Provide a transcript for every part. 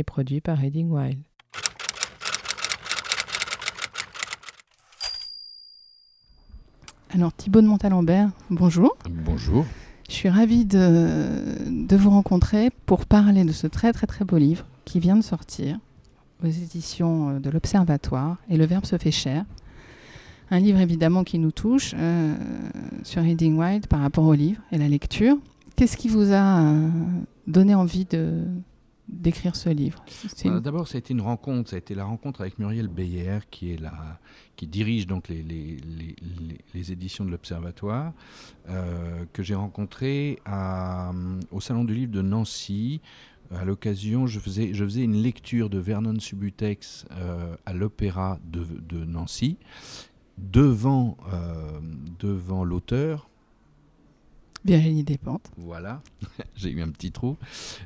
et produit par Reading Wild. Alors Thibaut de Montalembert, bonjour. Bonjour. Je suis ravie de, de vous rencontrer pour parler de ce très très très beau livre qui vient de sortir aux éditions euh, de l'Observatoire et le Verbe se fait cher. Un livre évidemment qui nous touche euh, sur Reading Wild par rapport au livre et la lecture. Qu'est-ce qui vous a euh, donné envie de, d'écrire ce livre une- Euh, D'abord, ça a été une rencontre. Ça a été la rencontre avec Muriel Beyer, qui est la, qui dirige donc les, les, les- éditions de l'Observatoire, euh, que j'ai rencontré à, au Salon du Livre de Nancy. À l'occasion, je faisais, je faisais une lecture de Vernon Subutex euh, à l'Opéra de, de Nancy, devant, euh, devant l'auteur, Virginie Despentes. Voilà, j'ai eu un petit trou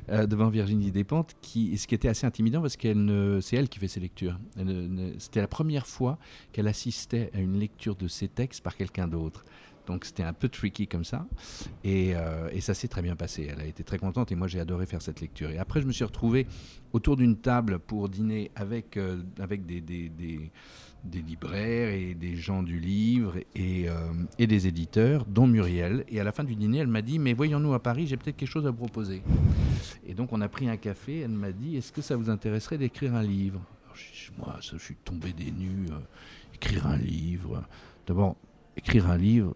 euh, devant Virginie Despentes, qui, ce qui était assez intimidant parce qu'elle ne- c'est elle qui fait ses lectures. Elle ne- ne- C'était la première fois qu'elle assistait à une lecture de ses textes par quelqu'un d'autre. Donc c'était un peu tricky comme ça. Et, euh, et ça s'est très bien passé. Elle a été très contente et moi j'ai adoré faire cette lecture. Et après je me suis retrouvé autour d'une table pour dîner avec, euh, avec des, des, des- des libraires et des gens du livre et, euh, et des éditeurs, dont Muriel. Et à la fin du dîner, elle m'a dit, mais voyons-nous à Paris, j'ai peut-être quelque chose à proposer. Et donc on a pris un café, elle m'a dit, est-ce que ça vous intéresserait d'écrire un livre? Moi, je suis tombé des nues, euh, écrire un livre. D'abord, écrire un livre,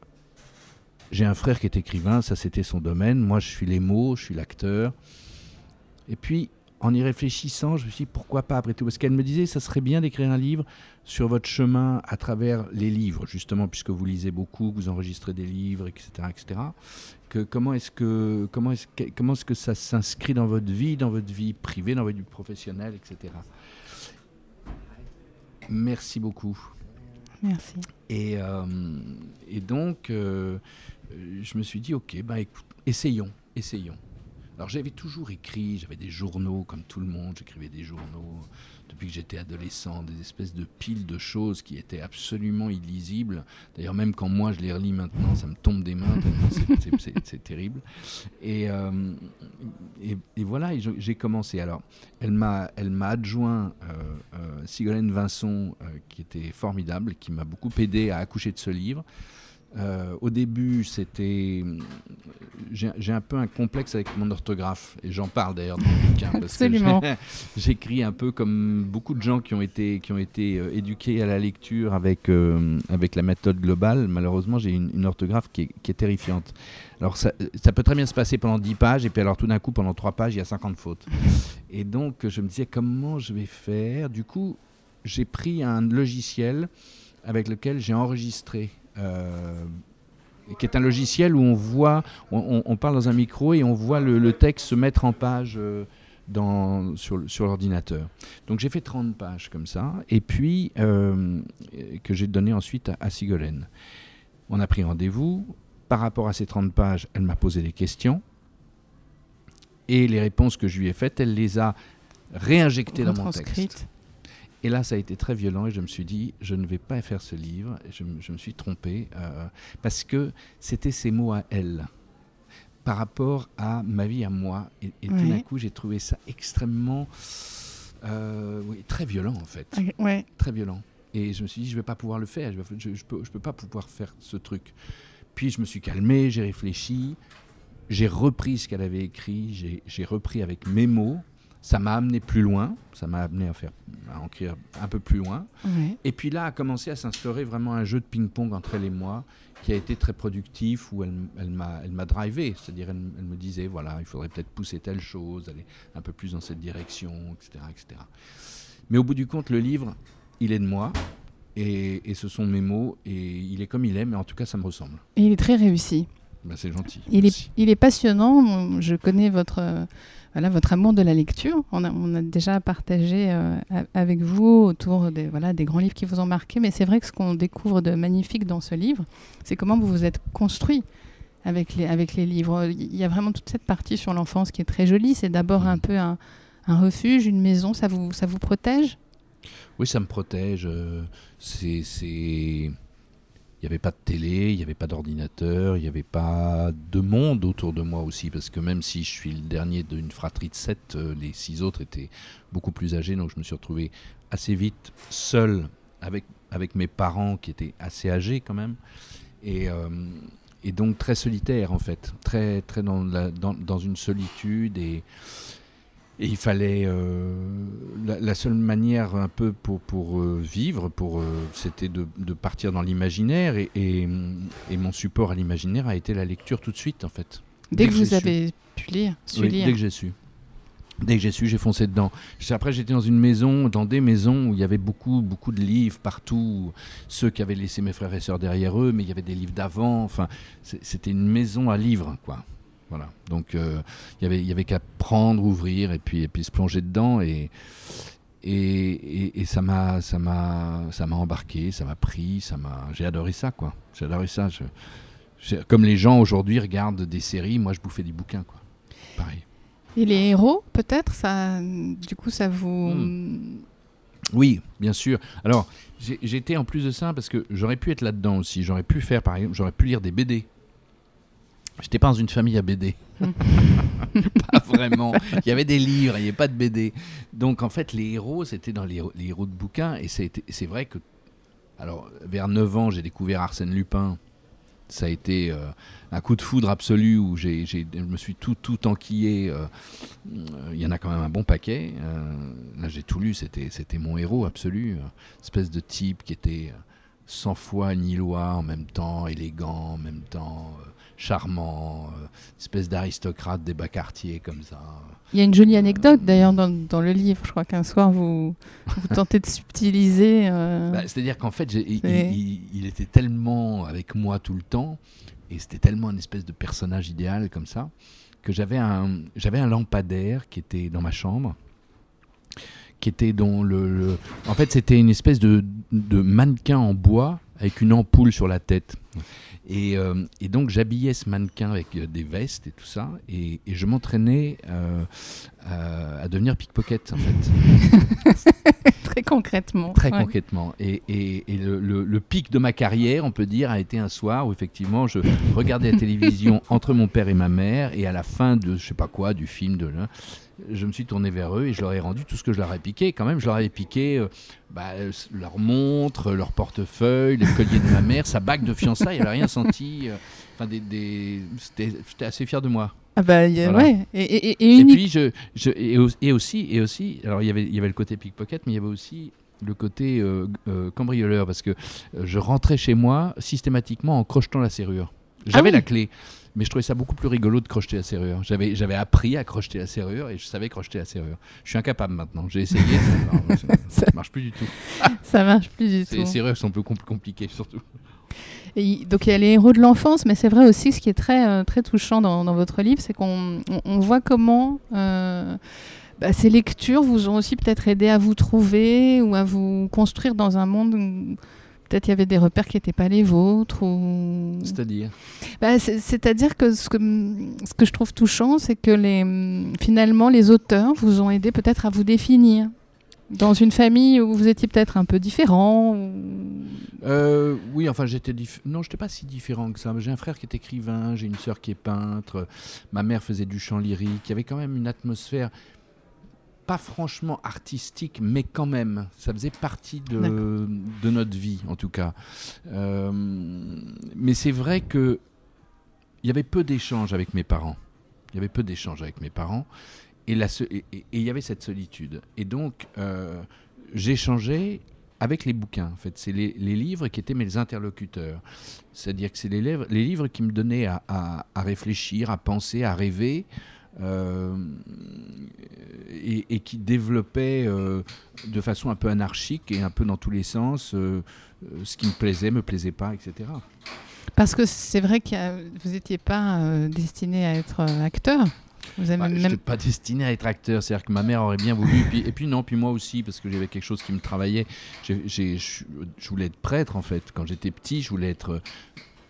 j'ai un frère qui est écrivain, ça c'était son domaine. Moi, je suis les mots, je suis l'acteur. Et puis, en y réfléchissant, je me suis dit pourquoi pas après tout Parce qu'elle me disait ça serait bien d'écrire un livre sur votre chemin à travers les livres, justement, puisque vous lisez beaucoup, que vous enregistrez des livres, etc. etc. Que, comment est-ce que, comment que, comment est-ce que ça s'inscrit dans votre vie, dans votre vie privée, dans votre vie professionnelle, etc. Merci beaucoup. Merci. Et, euh, et donc, euh, euh, je me suis dit, ok, bah, écoute, essayons, essayons. Alors j'avais toujours écrit, j'avais des journaux comme tout le monde, j'écrivais des journaux depuis que j'étais adolescent, des espèces de piles de choses qui étaient absolument illisibles. D'ailleurs même quand moi je les relis maintenant, ça me tombe des mains, c'est- terrible. Et, euh, voilà, j'ai commencé. Alors elle m'a adjoint euh, euh, Sigolène Vincent, euh, qui était formidable, qui m'a beaucoup aidé à accoucher de ce livre. Euh, au début, c'était. J'ai j'ai un peu un complexe avec mon orthographe, et j'en parle d'ailleurs dans le bouquin. Absolument. J'écris un peu comme beaucoup de gens qui ont été, qui ont été euh, éduqués à la lecture avec, euh, avec la méthode globale. Malheureusement, j'ai une, une orthographe qui est, qui est terrifiante. Alors, ça, ça peut très bien se passer pendant 10 pages, et puis alors tout d'un coup, pendant 3 pages, il y a 50 fautes. Et donc, je me disais, comment je vais faire? Du coup, j'ai pris un logiciel avec lequel j'ai enregistré. Euh, qui est un logiciel où on voit, on, parle dans un micro et on voit le, texte se mettre en page euh, sur l'ordinateur. Donc j'ai fait 30 pages comme ça, et puis euh, que j'ai donné ensuite à, à Sigolène. On a pris rendez-vous. Par rapport à ces 30 pages, elle m'a posé des questions. Et les réponses que je lui ai faites, elle les a réinjectées dans mon texte. Et là, ça a été très violent et je me suis dit, je ne vais pas faire ce livre. Je, me- je me suis trompé euh, parce que c'était ses mots à elle par rapport à ma vie à moi. Et, et tout d'un coup, j'ai trouvé ça extrêmement, euh, oui, très violent en fait, Ouais. très violent. Et je me suis dit, je vais pas pouvoir le faire. Je, je peux, je peux pas pouvoir faire ce truc. Puis je me suis calmé, j'ai réfléchi, j'ai repris ce qu'elle avait écrit, j'ai repris avec mes mots. Ça m'a amené plus loin, ça m'a amené à faire, à un peu plus loin. ouais. Et puis là a commencé à s'instaurer vraiment un jeu de ping-pong entre elle et moi qui a été très productif où elle, elle m'a elle m'a drivé, c'est-à-dire elle, elle me disait voilà il faudrait peut-être pousser telle chose, aller un peu plus dans cette direction, etc., etc. Mais au bout du compte le livre il est de moi et, et ce sont mes mots et il est comme il est mais en tout cas ça me ressemble. Et il est très réussi. Bah, c'est gentil. Il est, Merci. il est passionnant. Je connais votre, euh, voilà, votre amour de la lecture. On a, on a déjà partagé euh, avec vous autour des, voilà, des grands livres qui vous ont marqué. Mais c'est vrai que ce qu'on découvre de magnifique dans ce livre, c'est comment vous vous êtes construit avec les, avec les livres. Il y a vraiment toute cette partie sur l'enfance qui est très jolie. C'est d'abord un peu un, un refuge, une maison. Ça vous, ça vous protège? Oui, ça me protège. euh, c'est, il n'y avait pas de télé, il n'y avait pas d'ordinateur, il n'y avait pas de monde autour de moi aussi, parce que même si je suis le dernier d'une fratrie de sept, euh, les six autres étaient beaucoup plus âgés, donc je me suis retrouvé assez vite seul avec, avec mes parents qui étaient assez âgés quand même, et, euh, et donc très solitaire en fait, très, très dans, dans, dans une solitude et et il fallait euh, la, la seule manière un peu pour, pour euh, vivre, pour euh, c'était de, de partir dans l'imaginaire et, et, et mon support à l'imaginaire a été la lecture tout de suite en fait. Dès que vous su. avez pu lire, su Oui, lire. dès que j'ai su. Dès que j'ai su, j'ai foncé dedans. Après, j'étais dans une maison, dans des maisons où il y avait beaucoup, beaucoup de livres partout. Ceux qui avaient laissé mes frères et sœurs derrière eux, mais il y avait des livres d'avant. Enfin, c'était une maison à livres, quoi. Voilà. Donc, euh, il y avait, il y avait qu'à prendre, ouvrir et puis, et puis se plonger dedans. Et, et, et, et ça m'a, ça m'a, ça m'a embarqué, ça m'a pris, ça m'a. J'ai adoré ça, quoi. J'ai adoré ça. Je- comme les gens aujourd'hui regardent des séries, moi, je bouffais des bouquins, quoi. Pareil. Et les héros, peut-être, ça, du coup, ça vous. Oui, bien sûr. Alors, j'étais en plus de ça parce que j'aurais pu être là-dedans aussi. J'aurais pu faire, par exemple, j'aurais pu lire des BD. J'étais pas dans une famille à BD. pas vraiment. Il y avait des livres, il n'y avait pas de BD. Donc, en fait, les héros, c'était dans les, héros- les héros de bouquins. Et c'est vrai que, alors, vers 9 ans, j'ai découvert Arsène Lupin. Ça a été euh, un coup de foudre absolu où j'ai, j'ai- je me suis tout, tout enquillé. euh, euh, Il y en a quand même un bon paquet. Là, j'ai tout lu. C'était, mon héros absolu. espèce de type qui était sans foi ni loi en même temps, élégant en même temps, euh, charmant, euh, espèce d'aristocrate des bas quartiers comme ça. Il y a une jolie anecdote d'ailleurs dans, dans le livre. Je crois qu'un soir vous, vous tentez de subtiliser. euh, Bah, c'est-à-dire qu'en fait, il, C'est- il- il était tellement avec moi tout le temps, et c'était tellement une espèce de personnage idéal comme ça, que j'avais un, j'avais un lampadaire qui était dans ma chambre, qui était dans le, le- en fait, c'était une espèce de, de mannequin en bois avec une ampoule sur la tête. Et, euh, donc j'habillais ce mannequin avec euh, des vestes et tout ça, et, je m'entraînais euh, à devenir pickpocket en fait. très concrètement. Très Ouais. concrètement. Et, et- et le, le- le pic de ma carrière, on peut dire, a été un soir où effectivement je regardais la télévision entre mon père et ma mère, et à la fin de je sais pas quoi, du film, de l'un, je me suis tourné vers eux et je leur ai rendu tout ce que je leur ai piqué. Quand même, je leur avais piqué euh, bah, euh, leur montre, leur portefeuille, le collier de ma mère, sa bague de fiançailles, elle n'a rien senti. euh, des, j'étais assez fier de moi. Ah bah, il y a- Voilà. ouais. Et, et- et- puis, je, je- et, au- et aussi, et aussi, alors il y avait, il y avait le côté pickpocket, mais il y avait aussi le côté euh, euh, cambrioleur, parce que euh, je rentrais chez moi systématiquement en crochetant la serrure. J'avais oui. la clé, mais je trouvais ça beaucoup plus rigolo de crocheter la serrure. J'avais, j'avais appris à crocheter la serrure et je savais crocheter la serrure. Je suis incapable maintenant. J'ai essayé, ça, ça, ça marche plus du tout. ça marche plus du tout. serrures sont un peu compl- compliquées surtout. Et donc il y a les héros de l'enfance, mais c'est vrai aussi ce qui est très, euh, très touchant dans, dans votre livre, c'est qu'on on, on voit comment euh, bah, ces lectures vous ont aussi peut-être aidé à vous trouver ou à vous construire dans un monde où peut-être il y avait des repères qui n'étaient pas les vôtres. Ou... C'est-à-dire Bah, c'est- C'est-à-dire que ce, que ce que je trouve touchant, c'est que les, finalement les auteurs vous ont aidé peut-être à vous définir. Dans une famille où vous étiez peut-être un peu différent. ou- Euh, oui, enfin, j'étais diff... non, j'étais pas si différent que ça. J'ai un frère qui est écrivain, j'ai une sœur qui est peintre, ma mère faisait du chant lyrique. Il y avait quand même une atmosphère pas franchement artistique, mais quand même, ça faisait partie de notre vie, en tout cas. Euh, mais c'est vrai que il y avait peu d'échanges avec mes parents. Il y avait peu d'échanges avec mes parents. Et il y avait cette solitude. Et donc, euh, j'échangeais avec les bouquins. En fait, c'est les, livres qui étaient mes interlocuteurs. C'est-à-dire que c'est les, les livres qui me donnaient à, réfléchir, à penser, à rêver. euh, et, qui développaient euh, de façon un peu anarchique et un peu dans tous les sens ce qui me plaisait, me plaisait pas, etc. Parce que c'est vrai que vous n'étiez pas destiné à être acteur. Vous avez Bah, Je même... n'étais pas destiné à être acteur, c'est-à-dire que ma mère aurait bien voulu, puis, et puis non, puis moi aussi, parce que j'avais quelque chose qui me travaillait. Je voulais être prêtre, en fait. Quand j'étais petit, je voulais être euh,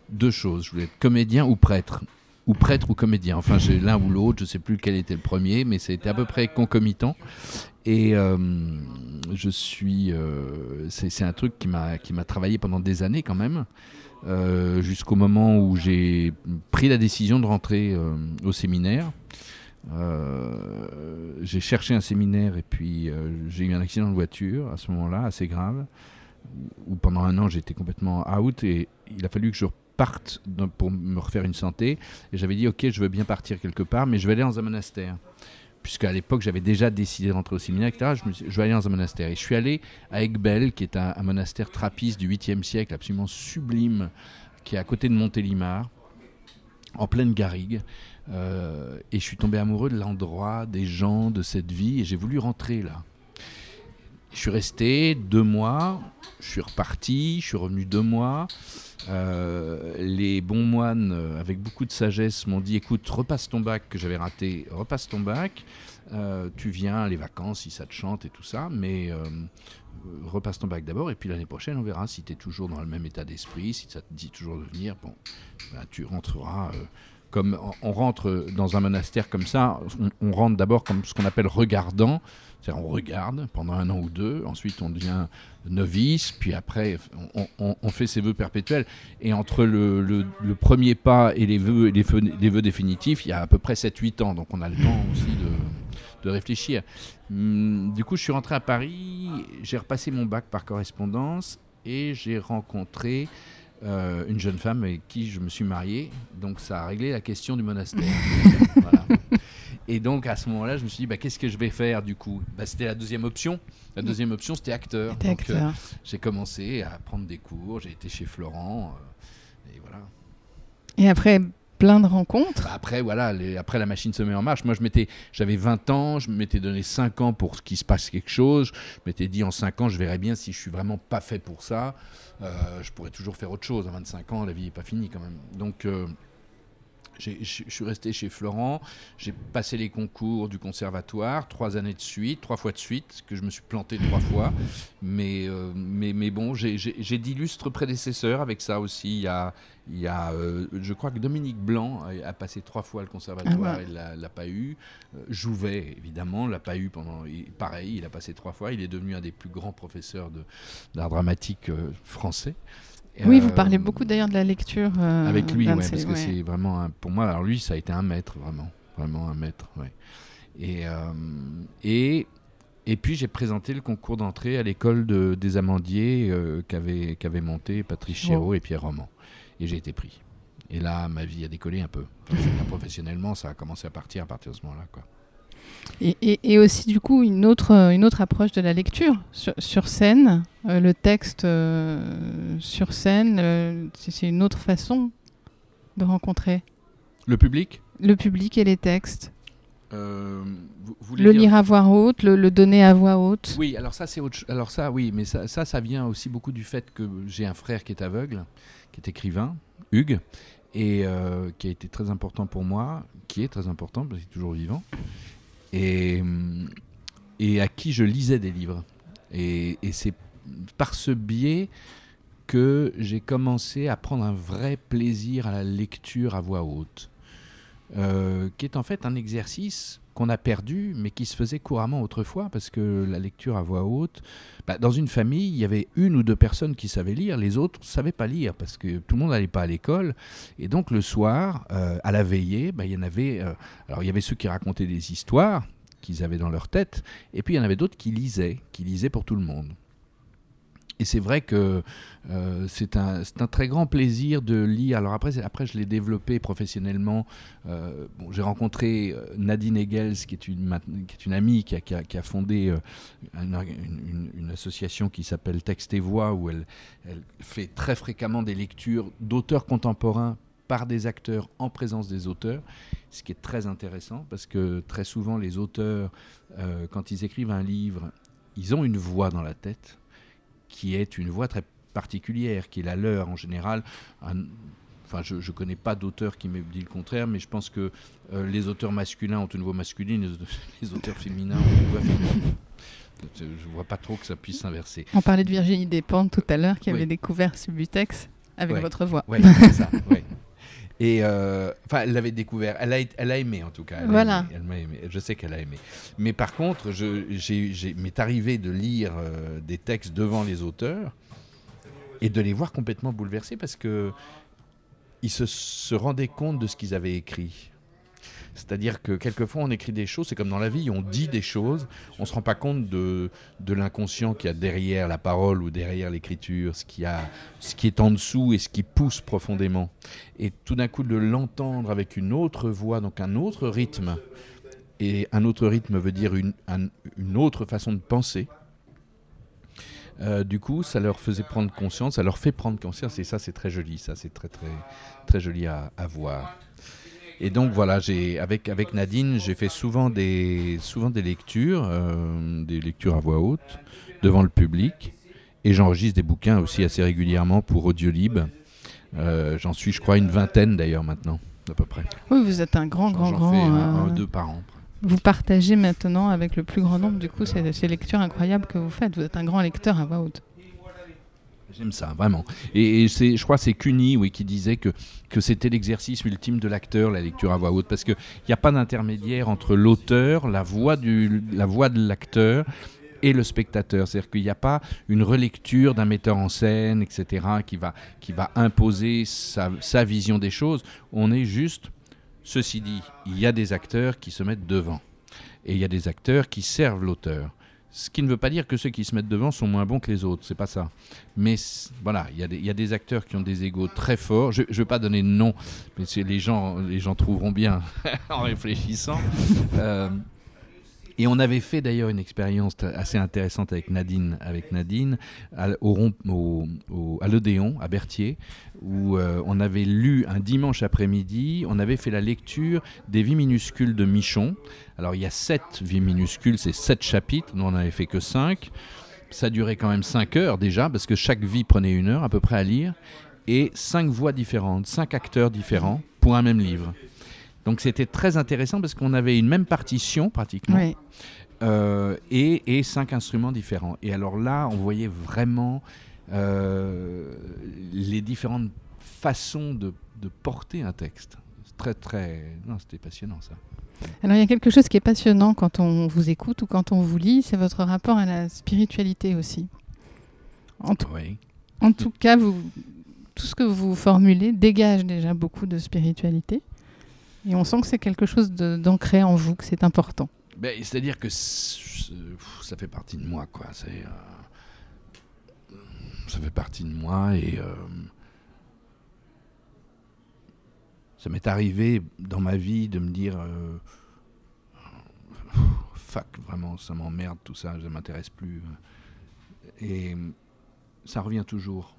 deux choses. Je voulais être comédien ou prêtre. Ou prêtre ou comédien. Enfin, j'ai l'un ou l'autre, je ne sais plus lequel était le premier, mais c'était à peu près concomitant. Et euh, je suis. euh, c'est c'est un truc qui m'a qui m'a travaillé pendant des années quand même, euh, jusqu'au moment où j'ai pris la décision de rentrer euh, au séminaire. Euh, j'ai cherché un séminaire et puis j'ai eu un accident de voiture à ce moment-là, assez grave, où pendant un an j'étais complètement out et il a fallu que je reparte pour me refaire une santé. Et j'avais dit, ok, je veux bien partir quelque part, mais je vais aller dans un monastère. Puisqu'à l'époque, j'avais déjà décidé de rentrer au séminaire, etc. Je, suis- vais aller dans un monastère. Et je suis allé à Egbel, qui est un, un monastère trappiste du 8e siècle, absolument sublime, qui est à côté de Montélimar, en pleine garrigue. Euh, et je suis tombé amoureux de l'endroit, des gens, de cette vie, et j'ai voulu rentrer là. Je suis resté deux mois, je suis reparti, je suis revenu deux mois. Euh, les bons moines, euh, avec beaucoup de sagesse, m'ont dit écoute, repasse ton bac que j'avais raté, repasse ton bac. Euh, tu viens les vacances si ça te chante et tout ça, mais repasse ton bac d'abord et puis l'année prochaine on verra si tu es toujours dans le même état d'esprit, si ça te dit toujours de venir. Bon, ben, tu rentreras. comme on- rentre dans un monastère comme ça, on, rentre d'abord comme ce qu'on appelle regardant, on regarde pendant un an ou deux, ensuite on devient novice, puis après on, on- on fait ses vœux perpétuels. Et entre le, le- le premier pas et les vœux, les, vœux, les vœux définitifs, il y a à peu près 7-8 ans, donc on a le temps aussi de, de réfléchir. Hum, du coup, je suis rentré à Paris, j'ai repassé mon bac par correspondance et j'ai rencontré euh, une jeune femme avec qui je me suis marié, donc ça a réglé la question du monastère. Voilà. Et donc à ce moment-là, je me suis dit, bah, qu'est-ce que je vais faire du coup? Bah, C'était la deuxième option. La deuxième option, c'était acteur. Donc, euh, j'ai commencé à prendre des cours, j'ai été chez Florent, euh, et voilà. Et après, plein de rencontres. Bah, après, voilà, les- après la machine se met en marche. Moi, je m'étais, j'avais 20 ans, je m'étais donné 5 ans pour qu'il se passe quelque chose. Je m'étais dit en 5 ans, je verrai bien si je suis vraiment pas fait pour ça. Euh, je pourrais toujours faire autre chose. À 25 ans, la vie n'est pas finie quand même. Donc, euh, je suis resté chez Florent. J'ai passé les concours du conservatoire trois années de suite, trois fois de suite, que je me suis planté trois fois. Mais, euh, mais, mais bon, j'ai- d'illustres prédécesseurs avec ça aussi. Il y a, il y a euh, je crois que Dominique Blanc a, a passé trois fois le conservatoire, Ah ouais. il l'a l'a pas eu. Euh, Jouvet, évidemment, l'a pas eu pendant. il- pareil, il a passé trois fois. Il est devenu un des plus grands professeurs d'art dramatique français. Oui, Euh, vous parlez beaucoup d'ailleurs de la lecture. euh, avec lui, ouais, parce ses- que ouais. c'est vraiment un- pour moi. Alors lui, ça a été un maître vraiment, vraiment un maître. Ouais. Et euh, et et puis j'ai présenté le concours d'entrée à l'école de- des Amandiers euh, qu'avaient qu'avaient monté Patrice Chéreau et Pierre Roman. Et j'ai été pris. Et là, ma vie a décollé un peu. Enfin, professionnellement, ça a commencé à partir à partir de ce moment-là. Et, et- et aussi, du coup, une autre, euh, une autre approche de la lecture sur, sur scène. euh, le texte euh, sur scène, euh, c'est une autre façon de rencontrer Le public? Le public et les textes. vous, vous voulez Le lire à voix haute, le, le donner à voix haute. Oui, alors ça c'est autre Alors ça, oui, mais ça, ça, ça vient aussi beaucoup du fait que j'ai un frère qui est aveugle, qui est écrivain, Hugues, et qui a été très important pour moi, qui est très important parce qu'il est toujours vivant, et, hum, et à qui je lisais des livres. Et c'est par ce biais que j'ai commencé à prendre un vrai plaisir à la lecture à voix haute, euh, qui est en fait un exercice qu'on a perdu, mais qui se faisait couramment autrefois, parce que la lecture à voix haute, bah, dans une famille, il y avait une ou deux personnes qui savaient lire, les autres ne savaient pas lire, parce que tout le monde n'allait pas à l'école. Et donc le soir, euh, à la veillée, bah, il y en avait, euh, alors il y avait ceux qui racontaient des histoires qu'ils avaient dans leur tête, et puis il y en avait d'autres qui lisaient, qui lisaient pour tout le monde. Et c'est vrai que euh, c'est un, un très grand plaisir de lire. Alors après, après je l'ai développé professionnellement. Euh, bon, J'ai rencontré euh, Nadine Egels, qui est une, qui est une amie qui a, qui a- fondé une, association qui s'appelle Texte et Voix, où elle, fait très fréquemment des lectures d'auteurs contemporains par des acteurs en présence des auteurs, ce qui est très intéressant parce que très souvent les auteurs, quand ils écrivent un livre, ils ont une voix dans la tête qui est une voix très particulière, qui est la leur en général. Un- enfin, je ne connais pas d'auteur qui m'ait dit le contraire, mais je pense que euh, les auteurs masculins ont une voix masculine, les, les auteurs féminins ont une voix féminine. Je ne vois pas trop que ça puisse s'inverser. On parlait de Virginie Despentes tout à l'heure, qui Oui. avait découvert Subutex avec Ouais. votre voix. Ouais, c'est ça. ouais. Et euh, enfin, elle l'avait découvert. Elle a, elle a aimé en tout cas. Elle a Voilà. aimé, elle m'a aimé. Je sais qu'elle a aimé. Mais par contre, je, j'ai, j'ai- m'est arrivé de lire euh, des textes devant les auteurs et de les voir complètement bouleversés parce que ils se, se rendaient compte de ce qu'ils avaient écrit. C'est-à-dire que quelquefois on écrit des choses, c'est comme dans la vie, on dit des choses, on ne se rend pas compte de, de l'inconscient qu'il y a derrière la parole ou derrière l'écriture, ce, qui ce qui est en dessous et ce qui pousse profondément. Et tout d'un coup de l'entendre avec une autre voix, donc un autre rythme, et un autre rythme veut dire une, un- une autre façon de penser. Euh, du coup, ça leur faisait prendre conscience, ça leur fait prendre conscience, et ça, c'est très joli, ça, c'est très, très, très joli à voir. Et donc voilà, j'ai avec avec Nadine, j'ai fait souvent des souvent des lectures, euh, des lectures à voix haute devant le public, et j'enregistre des bouquins aussi assez régulièrement pour Audiolib. Euh, J'en suis, je crois, une vingtaine d'ailleurs maintenant, à peu près. Oui, vous êtes un grand, grand, grand. fais un, un euh, deux par an. Vous partagez maintenant avec le plus grand nombre, du coup, ces, ces lectures incroyables que vous faites. Vous êtes un grand lecteur à voix haute. J'aime ça, vraiment. Et, je crois que c'est Cuny oui, qui disait que, que c'était l'exercice ultime de l'acteur, la lecture à voix haute, parce qu'il n'y a pas d'intermédiaire entre l'auteur, la voix, la voix de l'acteur et le spectateur. C'est-à-dire qu'il n'y a pas une relecture d'un metteur en scène, etc., qui va, qui va imposer sa, sa vision des choses. On est juste, ceci dit, il y a des acteurs qui se mettent devant. Et il y a des acteurs qui servent l'auteur. Ce qui ne veut pas dire que ceux qui se mettent devant sont moins bons que les autres, c'est pas ça. Mais voilà, il y, a des- acteurs qui ont des égaux très forts. Je ne vais pas donner de nom, mais les gens, les gens trouveront bien en réfléchissant. Euh, et on avait fait d'ailleurs une expérience assez intéressante avec Nadine, avec Nadine à, au- au- à l'Odéon, à Berthier, où euh, on avait lu un dimanche après-midi, on avait fait la lecture des vies minuscules de Michon. Alors il y a sept vies minuscules, c'est sept chapitres, nous on n'avait fait que cinq. Ça durait quand même cinq heures déjà, parce que chaque vie prenait une heure à peu près à lire, et cinq voix différentes, cinq acteurs différents pour un même livre. Donc c'était très intéressant parce qu'on avait une même partition pratiquement Oui. euh, et, et cinq instruments différents. Et alors là, on voyait vraiment euh, les différentes façons de, de porter un texte. Très très, non, c'était passionnant ça. Alors, il y a quelque chose qui est passionnant quand on vous écoute ou quand on vous lit, c'est votre rapport à la spiritualité aussi. En tout, Oui. en tout cas, vous, tout ce que vous formulez dégage déjà beaucoup de spiritualité. Et on sent que c'est quelque chose d'ancré en vous, que c'est important. Ben, C'est-à-dire que ça fait partie de moi, quoi. Euh, ça fait partie de moi et euh, ça m'est arrivé dans ma vie de me dire euh, fuck, vraiment, ça m'emmerde tout ça, ça m'intéresse plus. Et ça revient toujours.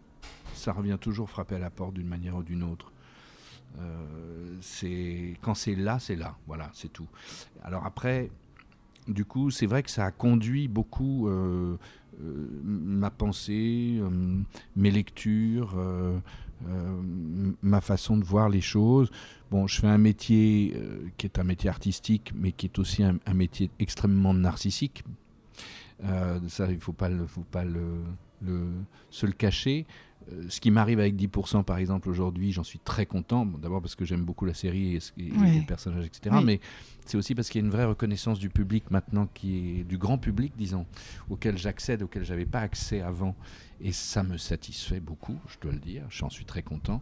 Ça revient toujours frapper à la porte d'une manière ou d'une autre. Euh, c'est quand c'est là, c'est là. Voilà, c'est tout. Alors après, du coup, c'est vrai que ça a conduit beaucoup euh, euh, ma pensée, mes lectures, ma façon de voir les choses. Bon, je fais un métier qui est un métier artistique, mais qui est aussi un, métier extrêmement narcissique. Ça, il ne faut pas, le, faut pas se le cacher. Euh, ce qui m'arrive avec 10% par exemple aujourd'hui, j'en suis très content. Bon, D'abord parce que j'aime beaucoup la série et, ce- et Ouais. les personnages, etc. Oui. Mais c'est aussi parce qu'il y a une vraie reconnaissance du public maintenant, qui est du grand public, disons, auquel j'accède, auquel j'avais pas accès avant. Et ça me satisfait beaucoup, je dois le dire. J'en suis très content.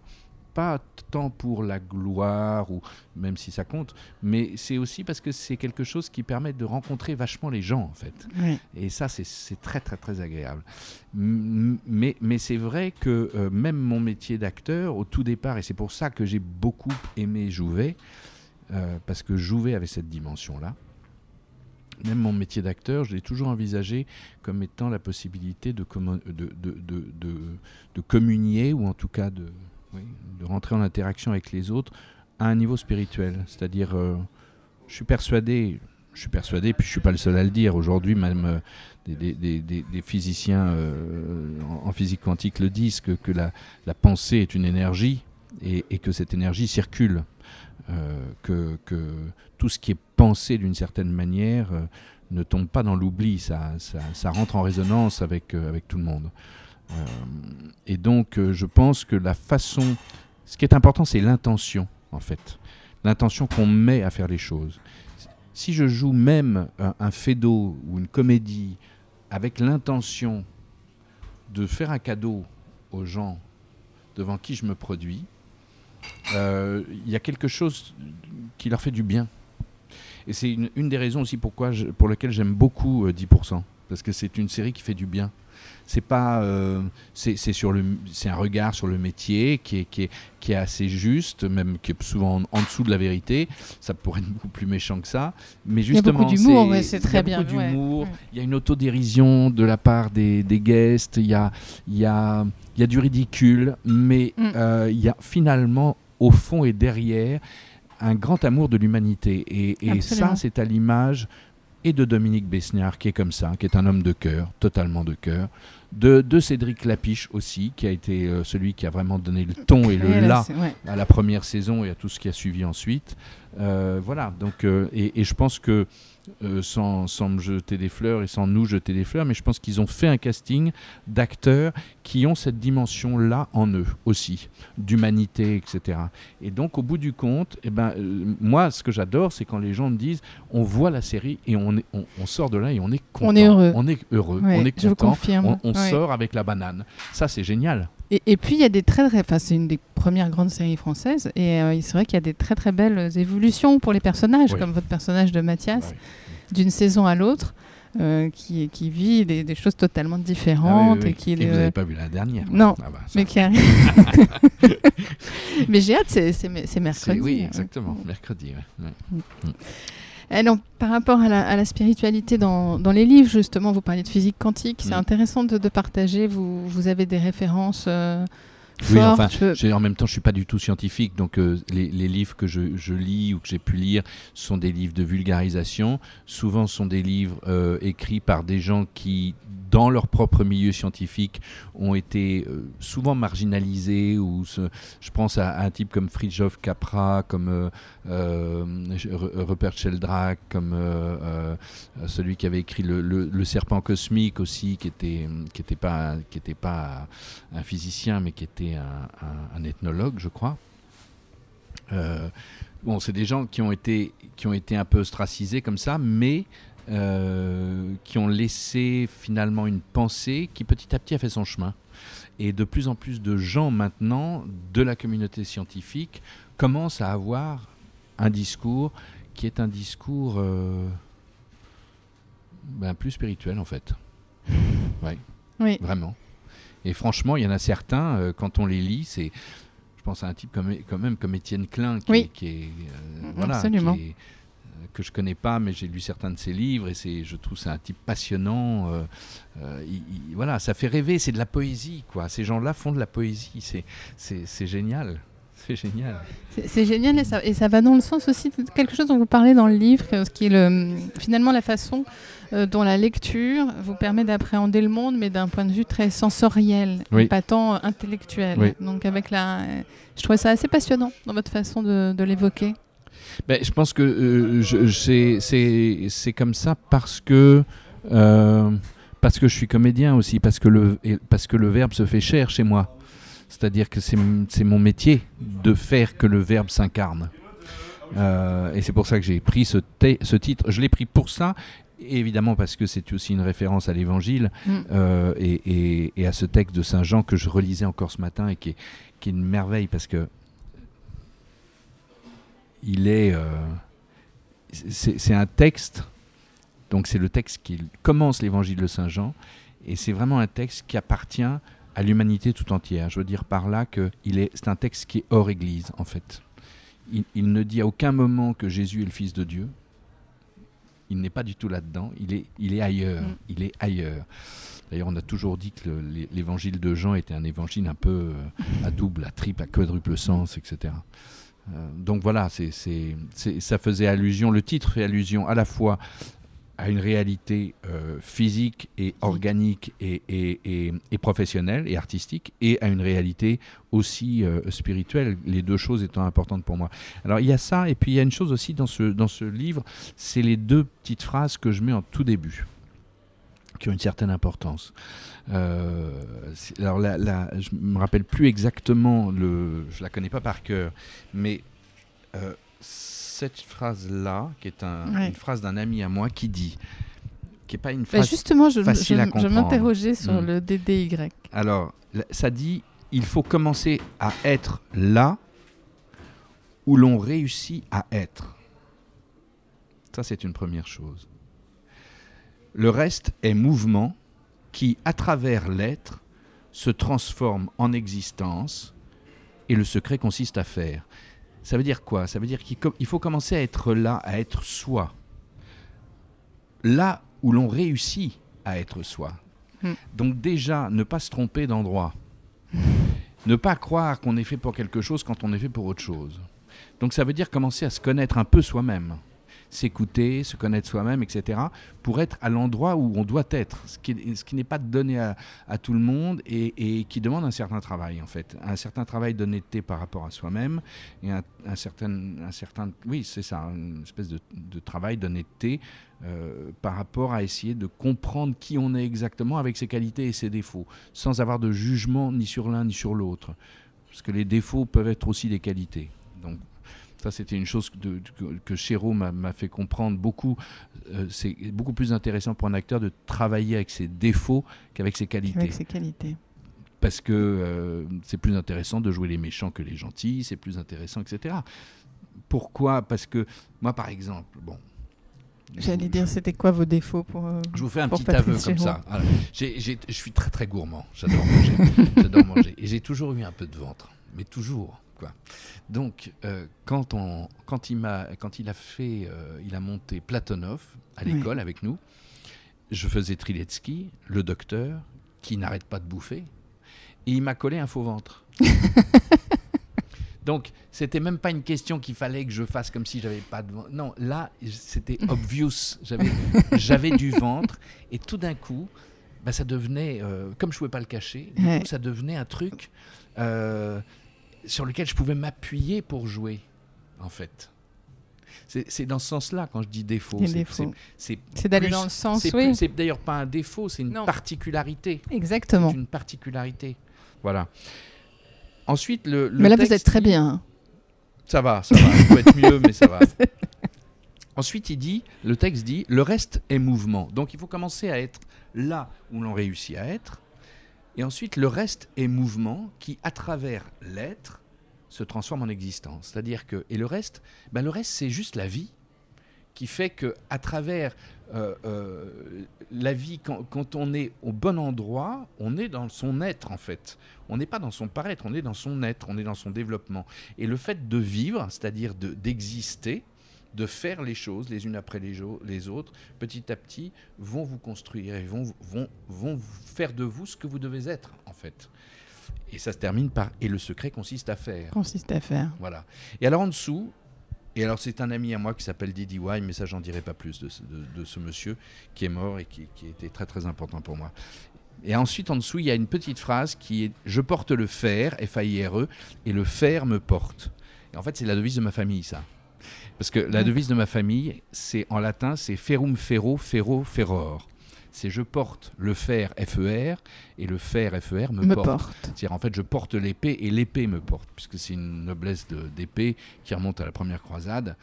Pas tant pour la gloire, ou même si ça compte, mais c'est aussi parce que c'est quelque chose qui permet de rencontrer vachement les gens, en fait. Oui. Et ça, c'est- très, très, très agréable. M- Mais, mais c'est vrai que euh, même mon métier d'acteur, au tout départ, et c'est pour ça que j'ai beaucoup aimé Jouvet, euh, parce que Jouvet avait cette dimension-là, même mon métier d'acteur, je l'ai toujours envisagé comme étant la possibilité de communier, ou en tout cas de, de rentrer en interaction avec les autres à un niveau spirituel. C'est-à-dire, euh, je suis persuadé, je suis persuadé, puis je suis pas le seul à le dire. Aujourd'hui, même euh, des, physiciens euh, en, physique quantique le disent que, que la, pensée est une énergie et, que cette énergie circule, que, tout ce qui est pensé d'une certaine manière ne tombe pas dans l'oubli, ça, ça, ça rentre en résonance avec, avec tout le monde. Euh, et donc, euh, je pense que la façon. Ce qui est important, c'est l'intention, en fait. L'intention qu'on met à faire les choses. Si je joue même un, un fédo ou une comédie avec l'intention de faire un cadeau aux gens devant qui je me produis, euh, il y a quelque chose qui leur fait du bien. Et c'est une, des raisons aussi pourquoi pour lesquelles j'aime beaucoup euh, 10%. Parce que c'est une série qui fait du bien. C'est pas, euh, c'est sur le, c'est un regard sur le métier qui est, qui est, qui est assez juste, même qui est souvent en, en dessous de la vérité. Ça pourrait être beaucoup plus méchant que ça, mais y a beaucoup justement, d'humour, c'est il y a très bien, ouais. Il y a une autodérision de la part des, des guests. Il y a, il y a, il y a du ridicule, mais Mm. euh, il y a finalement au fond et derrière un grand amour de l'humanité. Et, ça, c'est à l'image et de Dominique Besniard, qui est comme ça, qui est un homme de cœur, totalement de cœur. De, de Cédric Lapiche aussi, qui a été euh, celui qui a vraiment donné le ton et le là, ouais. à la première saison et à tout ce qui a suivi ensuite. Euh, voilà, donc, euh, et, et je pense que, sans, sans me jeter des fleurs et sans nous jeter des fleurs, mais je pense qu'ils ont fait un casting d'acteurs qui ont cette dimension-là en eux aussi, d'humanité, etc. Et donc, au bout du compte, eh ben, moi, ce que j'adore, c'est quand les gens me disent on voit la série et on, est, on, on sort de là et on est content. On est heureux. On est heureux, Ouais, on est je vous content. confirme. On, on Sort avec la banane. Ça, c'est génial. Et, et puis il y a des très très, enfin c'est une des premières grandes séries françaises et euh, c'est vrai qu'il y a des très très belles évolutions pour les personnages, Oui. comme votre personnage de Mathias, d'une saison à l'autre, euh, qui, qui vit des, des choses totalement Ah oui, différentes oui, oui. et qui Et vous euh, n'avez pas vu la dernière Non, Ah bah, mais qui arrive. mais j'ai hâte, c'est mercredi. Oui, ouais. exactement, mercredi. ouais. Ouais. Alors, par rapport à la, à la spiritualité dans, dans les livres, justement, vous parliez de physique quantique. C'est Mm. intéressant de, de partager. Vous, vous avez des références euh, Oui, fortes. enfin, En même temps, je suis pas du tout scientifique, donc euh, les, les livres que je, je lis ou que j'ai pu lire sont des livres de vulgarisation. Souvent, sont des livres euh, écrits par des gens qui, dans leur propre milieu scientifique, ont été euh, souvent marginalisés. Ou je pense à, un type comme Fridtjof Capra, comme euh, euh, Rupert Sheldrake, comme euh, celui qui avait écrit le, serpent cosmique aussi, qui était qui était pas pas un physicien, mais qui était un, ethnologue, je crois. Bon, c'est des gens qui ont été qui ont été un peu ostracisés comme ça, mais euh, qui ont laissé finalement une pensée qui petit à petit a fait son chemin. Et de plus en plus de gens maintenant de la communauté scientifique commencent à avoir un discours qui est un discours euh, ben, plus spirituel en fait. Oui. Vraiment. Et franchement, il y en a certains, euh, quand on les lit, c'est. Je pense à un type comme, quand même comme Étienne Klein, qui, Oui. est- qui est. euh, voilà, absolument. qui est, que je connais pas, mais j'ai lu certains de ses livres et c'est, je trouve c'est un type passionnant. euh, euh, il- il- voilà, ça fait rêver, c'est de la poésie, quoi. Ces gens-là font de la poésie, c'est, c'est, c'est génial. C'est génial. C'est génial et ça, et ça va dans le sens aussi de quelque chose dont vous parlez dans le livre, ce qui est le, finalement la façon euh, dont la lecture vous permet d'appréhender le monde, mais d'un point de vue très sensoriel, Oui. pas tant intellectuel. Oui. Donc avec la, je trouvais ça assez passionnant dans votre façon de, de l'évoquer. Ben, je pense que euh, c'est, comme ça parce que, euh, parce que je suis comédien aussi, parce que, le, parce que le verbe se fait cher chez moi. C'est-à-dire que c'est, mon métier de faire que le verbe s'incarne. Euh, et c'est pour ça que j'ai pris ce, titre. Je l'ai pris pour ça, évidemment parce que c'est aussi une référence à l'Évangile Mm. euh, et, et- et à ce texte de Saint Jean que je relisais encore ce matin et qui est, qui est une merveille parce que il est. euh, c'est un texte, donc c'est le texte qui commence l'évangile de Saint Jean, et c'est vraiment un texte qui appartient à l'humanité tout entière. Je veux dire par là que est, c'est un texte qui est hors Église, en fait. Il, il ne dit à aucun moment que Jésus est le Fils de Dieu. Il n'est pas du tout là-dedans. Il est, il est ailleurs. Mm. Il est ailleurs. D'ailleurs, on a toujours dit que le- l'é- l'évangile de Jean était un évangile un peu euh, à double, à triple, à quadruple sens, etc. Euh, donc voilà, c'est, c'est- c'est- ça faisait allusion, le titre fait allusion à la fois à une réalité euh, physique et organique et, et- et- et professionnelle et artistique et à une réalité aussi euh, spirituelle, les deux choses étant importantes pour moi. Alors il y a ça, et puis il y a une chose aussi dans ce, dans ce livre, c'est les deux petites phrases que je mets en tout début, qui ont une certaine importance. Euh, alors là, là, je me rappelle plus exactement, le, je la connais pas par cœur, mais euh, cette phrase-là, qui est un- Ouais. une phrase d'un ami à moi, qui dit, qui n'est pas une Bah, phrase justement, je, facile je- à je comprendre. m'interrogeais sur Mm. le DDY. Alors, ça dit, il faut commencer à être là où l'on réussit à être. Ça, c'est une première chose. Le reste est mouvement qui, à travers l'être, se transforme en existence et le secret consiste à faire. Ça veut dire quoi? Ça veut dire qu'il faut commencer à être là, à être soi. Là où l'on réussit à être soi. Hmm. Donc déjà, ne pas se tromper d'endroit. ne pas croire qu'on est fait pour quelque chose quand on est fait pour autre chose. Donc ça veut dire commencer à se connaître un peu soi-même. S'écouter, se connaître soi-même, etc. pour être à l'endroit où on doit être. Ce qui, n'est pas donné à, à tout le monde et, qui demande un certain travail, en fait. Un certain travail d'honnêteté par rapport à soi-même et un, certain, un certain... Oui, c'est ça, une espèce de, de travail d'honnêteté euh, par rapport à essayer de comprendre qui on est exactement avec ses qualités et ses défauts, sans avoir de jugement ni sur l'un ni sur l'autre. Parce que les défauts peuvent être aussi des qualités. Donc, ça, c'était une chose de- que, que Chéreau m'a fait comprendre beaucoup. Euh, c'est beaucoup plus intéressant pour un acteur de travailler avec ses défauts qu'avec ses qualités Avec ses qualités. parce que euh, c'est plus intéressant de jouer les méchants que les gentils, c'est plus intéressant, etc. Pourquoi? Parce que moi, par exemple, bon. J'allais dire, c'était quoi vos défauts pour. euh, Je vous fais un petit aveu comme ça. Je suis très très gourmand. J'adore manger. J'adore manger. Et j'ai toujours eu un peu de ventre, mais toujours. Quoi. Donc, euh, quand, on, quand, il m'a, quand il a fait, euh, il a monté Platonov à Oui. l'école avec nous, je faisais Triletsky, le docteur, qui n'arrête pas de bouffer, et il m'a collé un faux ventre. Donc, c'était même pas une question qu'il fallait que je fasse comme si j'avais pas de ventre. Non, là, c'était obvious. J'avais, j'avais du ventre, et tout d'un coup, bah, ça devenait, euh, comme je pouvais pas le cacher, du Ouais. coup, ça devenait un truc euh, sur lequel je pouvais m'appuyer pour jouer, en fait. C'est, dans ce sens-là quand je dis défaut. C'est- d'aller dans le sens, oui. c'est d'ailleurs pas un défaut, c'est une Non. particularité. Exactement. C'est une particularité. Voilà. Ensuite, le. le Mais là, vous êtes très bien. hein. Ça va, ça va. Il peut être mieux, mais ça va. Ensuite, il dit, le texte dit, le reste est mouvement. Donc, il faut commencer à être là où l'on réussit à être. Et ensuite, le reste est mouvement qui, à travers l'être, se transforme en existence. C'est-à-dire que, et le reste, ben, le reste, c'est juste la vie qui fait que, à travers euh, euh, la vie, quand, quand on est au bon endroit, on est dans son être en fait. On n'est pas dans son paraître, on est dans son être, on est dans son développement. Et le fait de vivre, c'est-à-dire de- d'exister, de faire les choses les unes après les, autres, petit à petit, vont vous construire et vont, vont, vont faire de vous ce que vous devez être, en fait. Et ça se termine par « et le secret consiste à faire Consiste à faire. ». Voilà. Et alors en dessous, et alors c'est un ami à moi qui s'appelle Didi Y, mais ça j'en dirai pas plus de ce, de- de ce monsieur qui est mort et qui, qui était très très important pour moi. Et ensuite, en dessous, il y a une petite phrase qui est Je porte le fer, F-A-I-R-E, E, et le fer me porte. Et en fait, c'est la devise de ma famille, ça. Parce que la D'accord. devise de ma famille, c'est en latin, c'est ferum ferro, ferro, ferror. C'est je porte le fer, F-E-R, et le fer, F-E-R, me, Me porte. porte. C'est-à-dire, en fait, je porte l'épée et l'épée me porte, puisque c'est une noblesse d'épée qui remonte à la première croisade.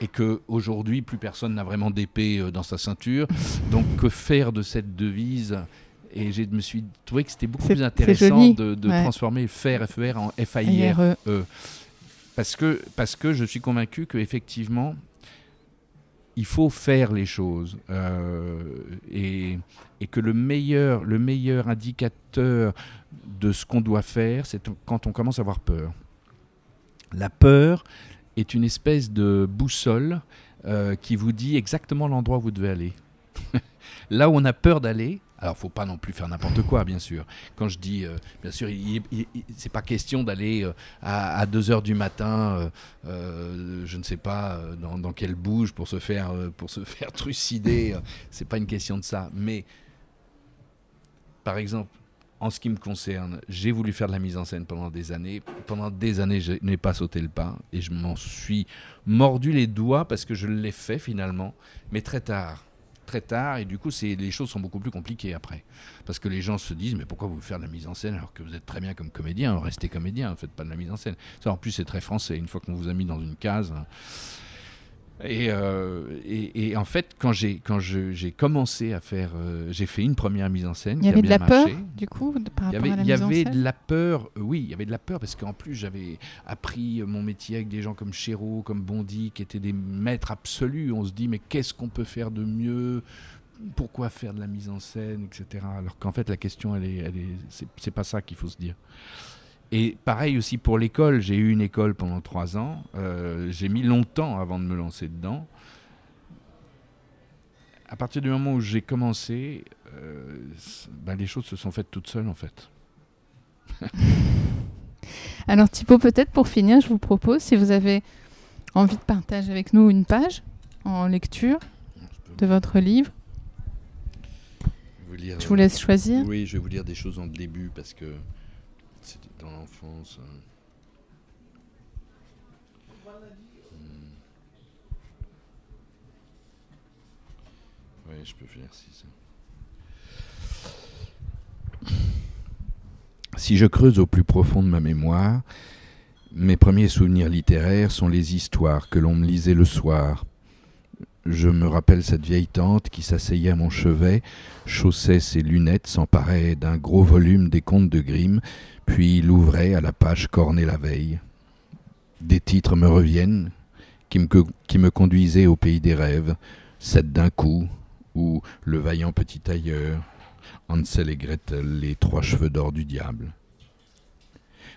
Et que aujourd'hui plus personne n'a vraiment d'épée euh, dans sa ceinture. Donc, que faire de cette devise? Et je me suis trouvé que c'était beaucoup plus intéressant de, de ouais. transformer fer, FER en FAIR. Parce que, parce que je suis convaincu qu'effectivement, il faut faire les choses. euh, et, et que le meilleur, le meilleur indicateur de ce qu'on doit faire, c'est quand on commence à avoir peur. La peur est une espèce de boussole euh, qui vous dit exactement l'endroit où vous devez aller. Là où on a peur d'aller, Alors, faut pas non plus faire n'importe quoi, bien sûr. Quand je dis, euh, bien sûr, c'est pas question d'aller euh, à, 2 heures du matin, euh, je ne sais pas dans, dans quelle bouge pour se faire, pour se faire trucider. c'est pas une question de ça. Mais, par exemple, en ce qui me concerne, j'ai voulu faire de la mise en scène pendant des années. Pendant des années, je n'ai pas sauté le pas et je m'en suis mordu les doigts parce que je l'ai fait finalement, mais très tard. Très tard, et du coup, c'est, les choses sont beaucoup plus compliquées après. Parce que les gens se disent, mais pourquoi vous faire de la mise en scène alors que vous êtes très bien comme comédien Restez comédien, ne faites pas de la mise en scène. Ça, en plus, c'est très français. Une fois qu'on vous a mis dans une case. Et, euh, et, et en fait, quand j'ai, quand j'ai commencé à faire. euh, j'ai fait une première mise en scène. Il y avait de la peur, du coup, de- par rapport avait, à la il y mise en avait scène de la peur, euh, oui, il y avait de la peur parce qu'en plus j'avais appris mon métier avec des gens comme Chéreau, comme Bondy, qui étaient des maîtres absolus. On se dit mais qu'est-ce qu'on peut faire de mieux? Pourquoi faire de la mise en scène, etc. Alors qu'en fait la question, elle est, elle est, c'est, c'est pas ça qu'il faut se dire. Et pareil aussi pour l'école. J'ai eu une école pendant trois ans. Euh, j'ai mis longtemps avant de me lancer dedans. À partir du moment où j'ai commencé, euh, ben, les choses se sont faites toutes seules en fait. Alors Thibaut, peut-être pour finir, je vous propose, si vous avez envie de partager avec nous une page en lecture de votre livre, vous lire, je vous laisse choisir. Oui, je vais vous lire des choses en début parce que c'était dans l'enfance. hein. Hmm. Je peux faire si ça. Si je creuse au plus profond de ma mémoire, mes premiers souvenirs littéraires sont les histoires que l'on me lisait le soir. Je me rappelle cette vieille tante qui s'asseyait à mon chevet, chaussait ses lunettes, s'emparait d'un gros volume des contes de Grimm, puis l'ouvrait à la page cornée la veille. Des titres me reviennent, qui me, conduisaient au pays des rêves, Sept d'un coup, ou Le vaillant petit tailleur, Hansel et Gretel, les trois cheveux d'or du diable.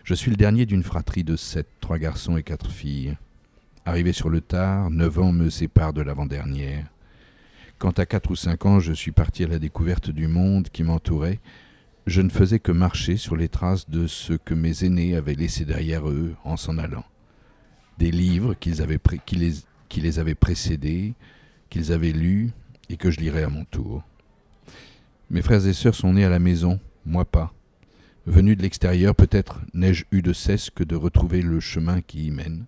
Je suis le dernier d'une fratrie de sept, trois garçons et quatre filles. Arrivé sur le tard, neuf ans me séparent de l'avant-dernière. Quand à quatre ou cinq ans je suis parti à la découverte du monde qui m'entourait, je ne faisais que marcher sur les traces de ce que mes aînés avaient laissé derrière eux en s'en allant. Des livres qu'ils avaient qui, les, qui les avaient précédés, qu'ils avaient lus et que je lirais à mon tour. Mes frères et sœurs sont nés à la maison, moi pas. Venu de l'extérieur, peut-être n'ai-je eu de cesse que de retrouver le chemin qui y mène.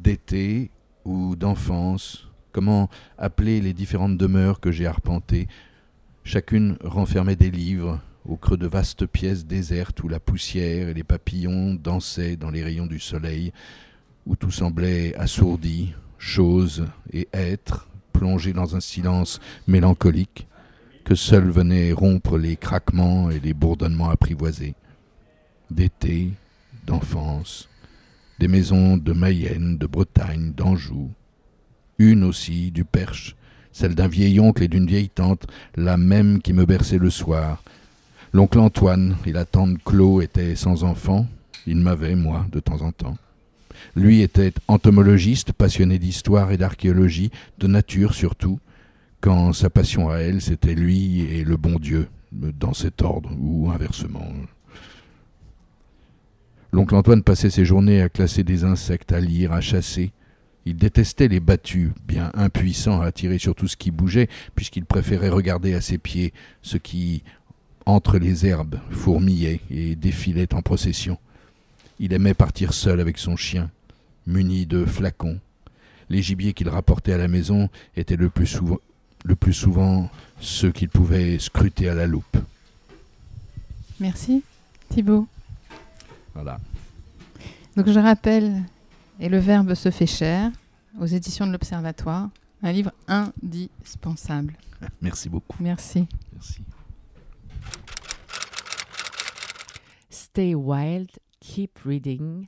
D'été ou d'enfance, comment appeler les différentes demeures que j'ai arpentées. Chacune renfermait des livres, au creux de vastes pièces désertes où la poussière et les papillons dansaient dans les rayons du soleil, où tout semblait assourdi, chose et être, plongé dans un silence mélancolique, que seuls venaient rompre les craquements et les bourdonnements apprivoisés. D'été, d'enfance, des maisons de Mayenne, de Bretagne, d'Anjou, une aussi du Perche, celle d'un vieil oncle et d'une vieille tante, la même qui me berçait le soir. L'oncle Antoine et la tante Claude étaient sans enfants, ils m'avaient, moi, de temps en temps. Lui était entomologiste, passionné d'histoire et d'archéologie, de nature surtout, quand sa passion à elle, c'était lui et le bon Dieu, dans cet ordre, ou inversement. L'oncle Antoine passait ses journées à classer des insectes, à lire, à chasser. Il détestait les battus, bien impuissant à tirer sur tout ce qui bougeait, puisqu'il préférait regarder à ses pieds ce qui, entre les herbes, fourmillait et défilait en procession. Il aimait partir seul avec son chien, muni de flacons. Les gibiers qu'il rapportait à la maison étaient le plus souvent, le plus souvent ceux qu'il pouvait scruter à la loupe. Merci Thibaut. Voilà. Donc je rappelle, et le verbe se fait cher, aux éditions de l'Observatoire, un livre indispensable. Merci beaucoup. Merci. Merci. Stay wild, keep reading.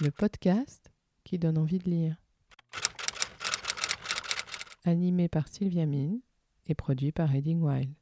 Le podcast qui donne envie de lire. Animé par Sylvia Mine et produit par Reading Wild.